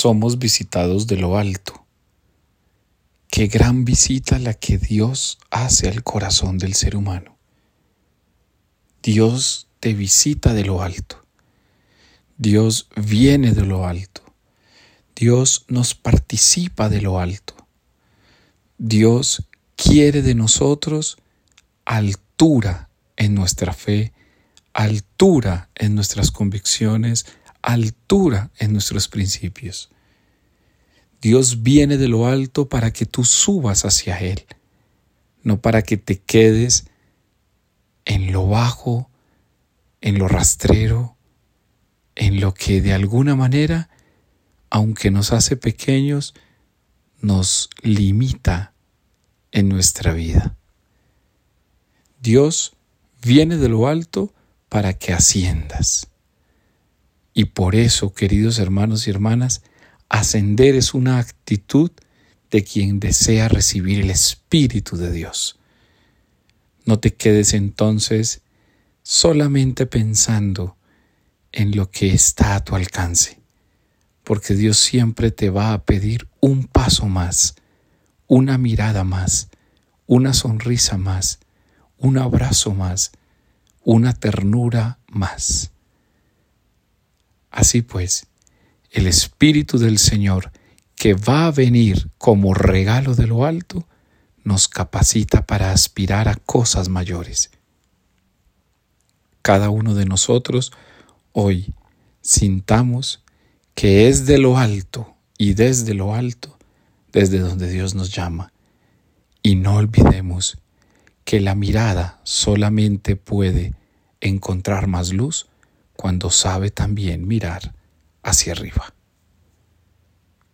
somos visitados de lo alto. Qué gran visita la que Dios hace al corazón del ser humano. Dios te visita de lo alto. Dios viene de lo alto. Dios nos participa de lo alto. Dios quiere de nosotros altura en nuestra fe, altura en nuestras convicciones, altura en nuestros principios. Dios viene de lo alto para que tú subas hacia Él, no para que te quedes en lo bajo, en lo rastrero, en lo que de alguna manera, aunque nos hace pequeños, nos limita en nuestra vida. Dios viene de lo alto para que asciendas. Y por eso, queridos hermanos y hermanas, ascender es una actitud de quien desea recibir el Espíritu de Dios. No te quedes entonces solamente pensando en lo que está a tu alcance, porque Dios siempre te va a pedir un paso más, una mirada más, una sonrisa más, un abrazo más, una ternura más. Así pues, el Espíritu del Señor, que va a venir como regalo de lo alto, nos capacita para aspirar a cosas mayores. Cada uno de nosotros hoy sintamos que es de lo alto y desde lo alto, desde donde Dios nos llama. Y no olvidemos que la mirada solamente puede encontrar más luz cuando sabe también mirar hacia arriba.